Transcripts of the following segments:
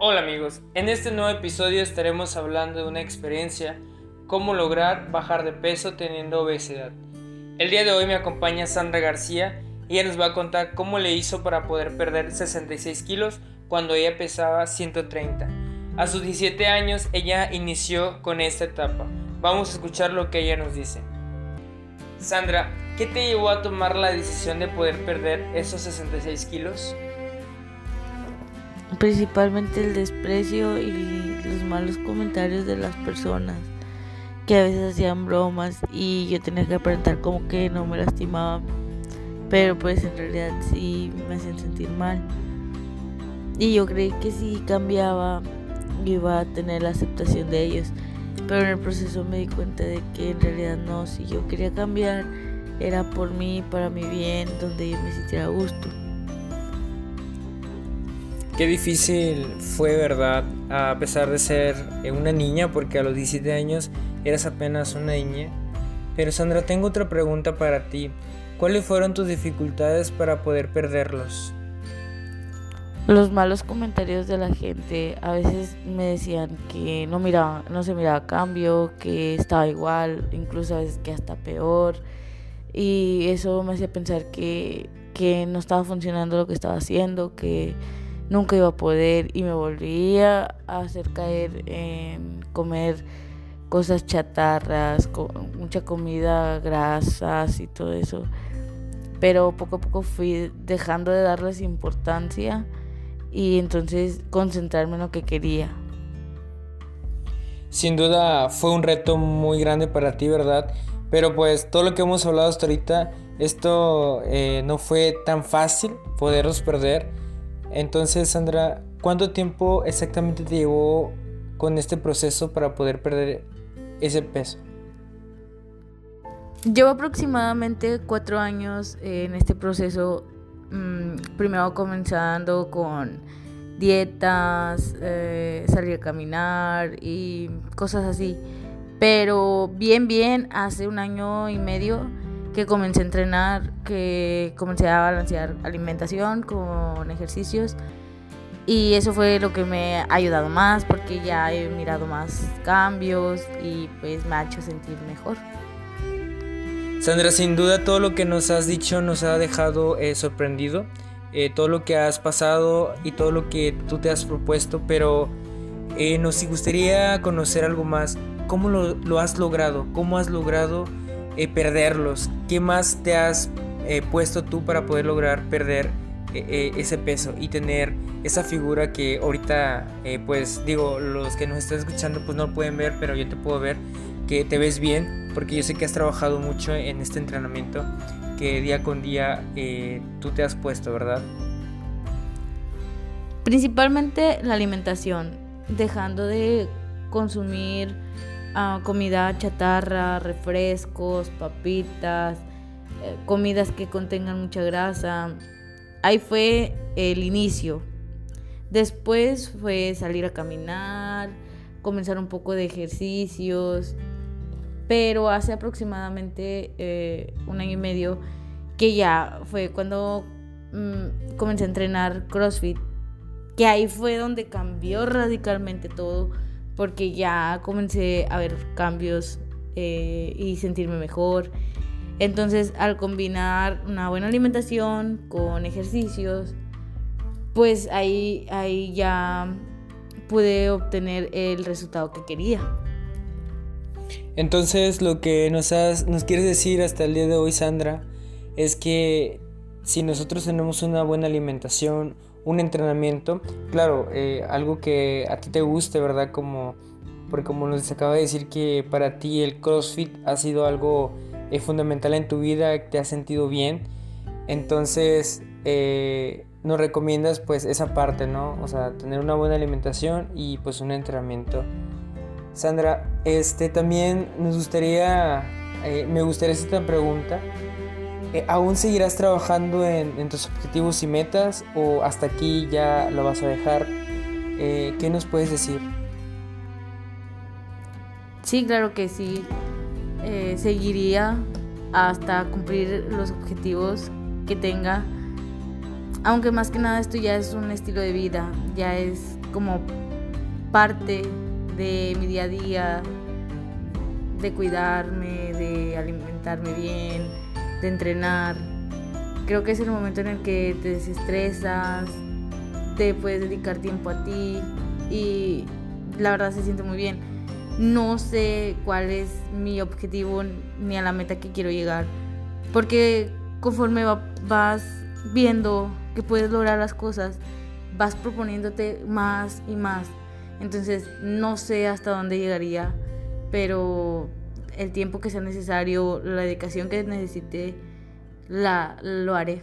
Hola amigos, en este nuevo episodio estaremos hablando de una experiencia, cómo lograr bajar de peso teniendo obesidad. El día de hoy me acompaña Sandra García y ella nos va a contar cómo le hizo para poder perder 66 kilos cuando ella pesaba 130. A sus 17 años ella inició con esta etapa. Vamos a escuchar lo que ella nos dice. Sandra, ¿qué te llevó a tomar la decisión de poder perder esos 66 kilos? Principalmente el desprecio y los malos comentarios de las personas que a veces hacían bromas y yo tenía que aparentar como que no me lastimaban pero pues en realidad sí me hacían sentir mal. Y yo creí que si cambiaba iba a tener la aceptación de ellos pero en el proceso me di cuenta de que en realidad no si yo quería cambiar era por mí para mi bien donde yo me sintiera a gusto Qué difícil fue, ¿verdad? A pesar de ser eh, una niña, porque a los 17 años eras apenas una niña. Pero Sandra, tengo otra pregunta para ti. ¿Cuáles fueron tus dificultades para poder perderlos? Los malos comentarios de la gente a veces me decían que no miraba, no se miraba cambio, que estaba igual, incluso a veces que hasta peor. Y eso me hacía pensar que, que no estaba funcionando lo que estaba haciendo, que nunca iba a poder y me volvía a hacer caer en comer cosas chatarras, mucha comida, grasas y todo eso. Pero poco a poco fui dejando de darles importancia y entonces concentrarme en lo que quería. Sin duda fue un reto muy grande para ti, ¿verdad? Pero pues todo lo que hemos hablado hasta ahorita, esto eh, no fue tan fácil poderlos perder entonces, Sandra, ¿cuánto tiempo exactamente te llevó con este proceso para poder perder ese peso? Llevo aproximadamente cuatro años en este proceso, mm, primero comenzando con dietas, eh, salir a caminar y cosas así. Pero bien, bien, hace un año y medio que comencé a entrenar, que comencé a balancear alimentación con ejercicios. Y eso fue lo que me ha ayudado más porque ya he mirado más cambios y pues me ha hecho sentir mejor. Sandra, sin duda todo lo que nos has dicho nos ha dejado eh, sorprendido. Eh, todo lo que has pasado y todo lo que tú te has propuesto, pero eh, nos gustaría conocer algo más. ¿Cómo lo, lo has logrado? ¿Cómo has logrado eh, perderlos? ¿Qué más te has eh, puesto tú para poder lograr perder eh, ese peso y tener esa figura que ahorita, pues digo, los que nos están escuchando pues no lo pueden ver, pero yo te puedo ver que te ves bien, porque yo sé que has trabajado mucho en este entrenamiento que día con día tú te has puesto, ¿verdad? Principalmente la alimentación, dejando de consumir comida chatarra, refrescos, papitas, eh, comidas que contengan mucha grasa. Ahí fue el inicio. Después fue salir a caminar, comenzar un poco de ejercicios, pero hace aproximadamente eh, un año y medio que ya fue cuando mm, comencé a entrenar CrossFit, que ahí fue donde cambió radicalmente todo porque ya comencé a ver cambios eh, y sentirme mejor. Entonces, al combinar una buena alimentación con ejercicios, pues ahí, ahí ya pude obtener el resultado que quería. Entonces, lo que nos, has, nos quieres decir hasta el día de hoy, Sandra, es que si nosotros tenemos una buena alimentación, un entrenamiento, claro, eh, algo que a ti te guste, ¿verdad? Como, porque como nos acaba de decir que para ti el CrossFit ha sido algo eh, fundamental en tu vida, te has sentido bien, entonces eh, nos recomiendas pues esa parte, ¿no? O sea, tener una buena alimentación y pues un entrenamiento. Sandra, este también nos gustaría, me gustaría hacer esta pregunta. Eh, ¿Aún seguirás trabajando en, tus objetivos y metas o hasta aquí ya lo vas a dejar? Eh, ¿Qué nos puedes decir? Sí, claro que sí. Eh, seguiría hasta cumplir los objetivos que tenga. Aunque más que nada esto ya es un estilo de vida, ya es como parte de mi día a día, de cuidarme, de alimentarme bien, de entrenar. Creo que es el momento en el que te desestresas, te puedes dedicar tiempo a ti y la verdad se siente muy bien. No sé cuál es mi objetivo ni a la meta que quiero llegar, porque conforme vas viendo que puedes lograr las cosas, vas proponiéndote más y más. Entonces no sé hasta dónde llegaría, pero el tiempo que sea necesario, la dedicación que necesite, la, lo haré.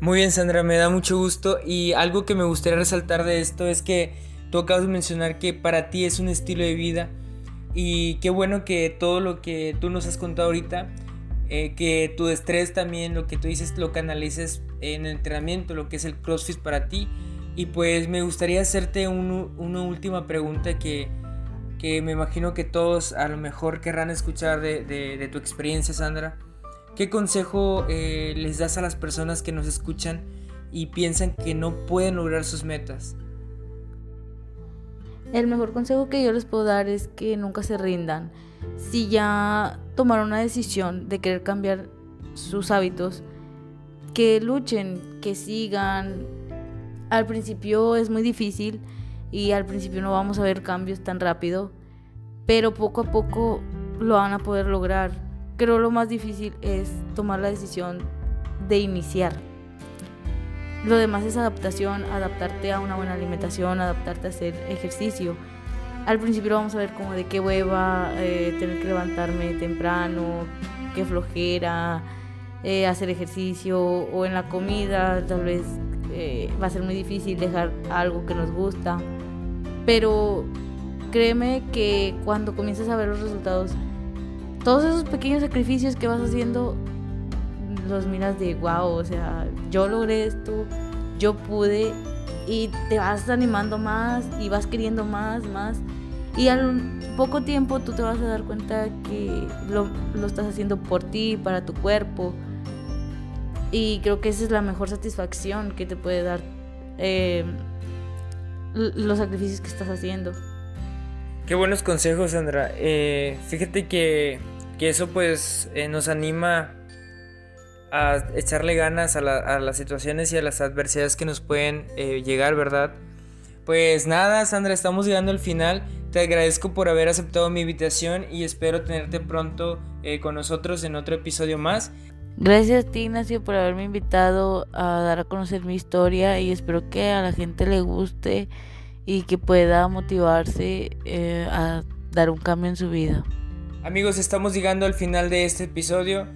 Muy bien, Sandra, me da mucho gusto y algo que me gustaría resaltar de esto es que tú acabas de mencionar que para ti es un estilo de vida y qué bueno que todo lo que tú nos has contado ahorita, eh, que tu estrés también, lo que tú dices, lo canalices en el entrenamiento, lo que es el CrossFit para ti. Y pues me gustaría hacerte una última pregunta que, que, me imagino que todos a lo mejor querrán escuchar de, tu experiencia, Sandra. ¿Qué consejo eh, les das a las personas que nos escuchan y piensan que no pueden lograr sus metas? El mejor consejo que yo les puedo dar es que nunca se rindan. Si ya tomaron una decisión de querer cambiar sus hábitos, que luchen, que sigan. Al principio es muy difícil y al principio no vamos a ver cambios tan rápido, pero poco a poco lo van a poder lograr. Creo lo más difícil es tomar la decisión de iniciar. Lo demás es adaptación, adaptarte a una buena alimentación, adaptarte a hacer ejercicio. Al principio vamos a ver como de qué hueva, eh, tener que levantarme temprano, qué flojera, eh, hacer ejercicio o en la comida, tal vez eh, va a ser muy difícil dejar algo que nos gusta. Pero créeme que cuando comienzas a ver los resultados, todos esos pequeños sacrificios que vas haciendo, los miras de wow, o sea, yo logré esto, yo pude y te vas animando más y vas queriendo más, más. Y al poco tiempo tú te vas a dar cuenta que lo, lo estás haciendo por ti, para tu cuerpo, y creo que esa es la mejor satisfacción que te puede dar eh, los sacrificios que estás haciendo. Qué buenos consejos, Sandra. Eh, fíjate que, eso pues eh, nos anima a echarle ganas a, las situaciones y a las adversidades que nos pueden llegar, ¿verdad? Pues nada, Sandra, estamos llegando al final. Te agradezco por haber aceptado mi invitación y espero tenerte pronto con nosotros en otro episodio más. Gracias a ti, Ignacio, por haberme invitado a dar a conocer mi historia y espero que a la gente le guste y que pueda motivarse eh, a dar un cambio en su vida. Amigos, estamos llegando al final de este episodio.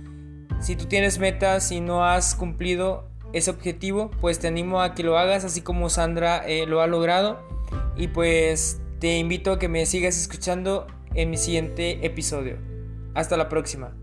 Si tú tienes metas y no has cumplido ese objetivo, pues te animo a que lo hagas, así como Sandra eh, lo ha logrado. Y pues te invito a que me sigas escuchando en mi siguiente episodio. Hasta la próxima.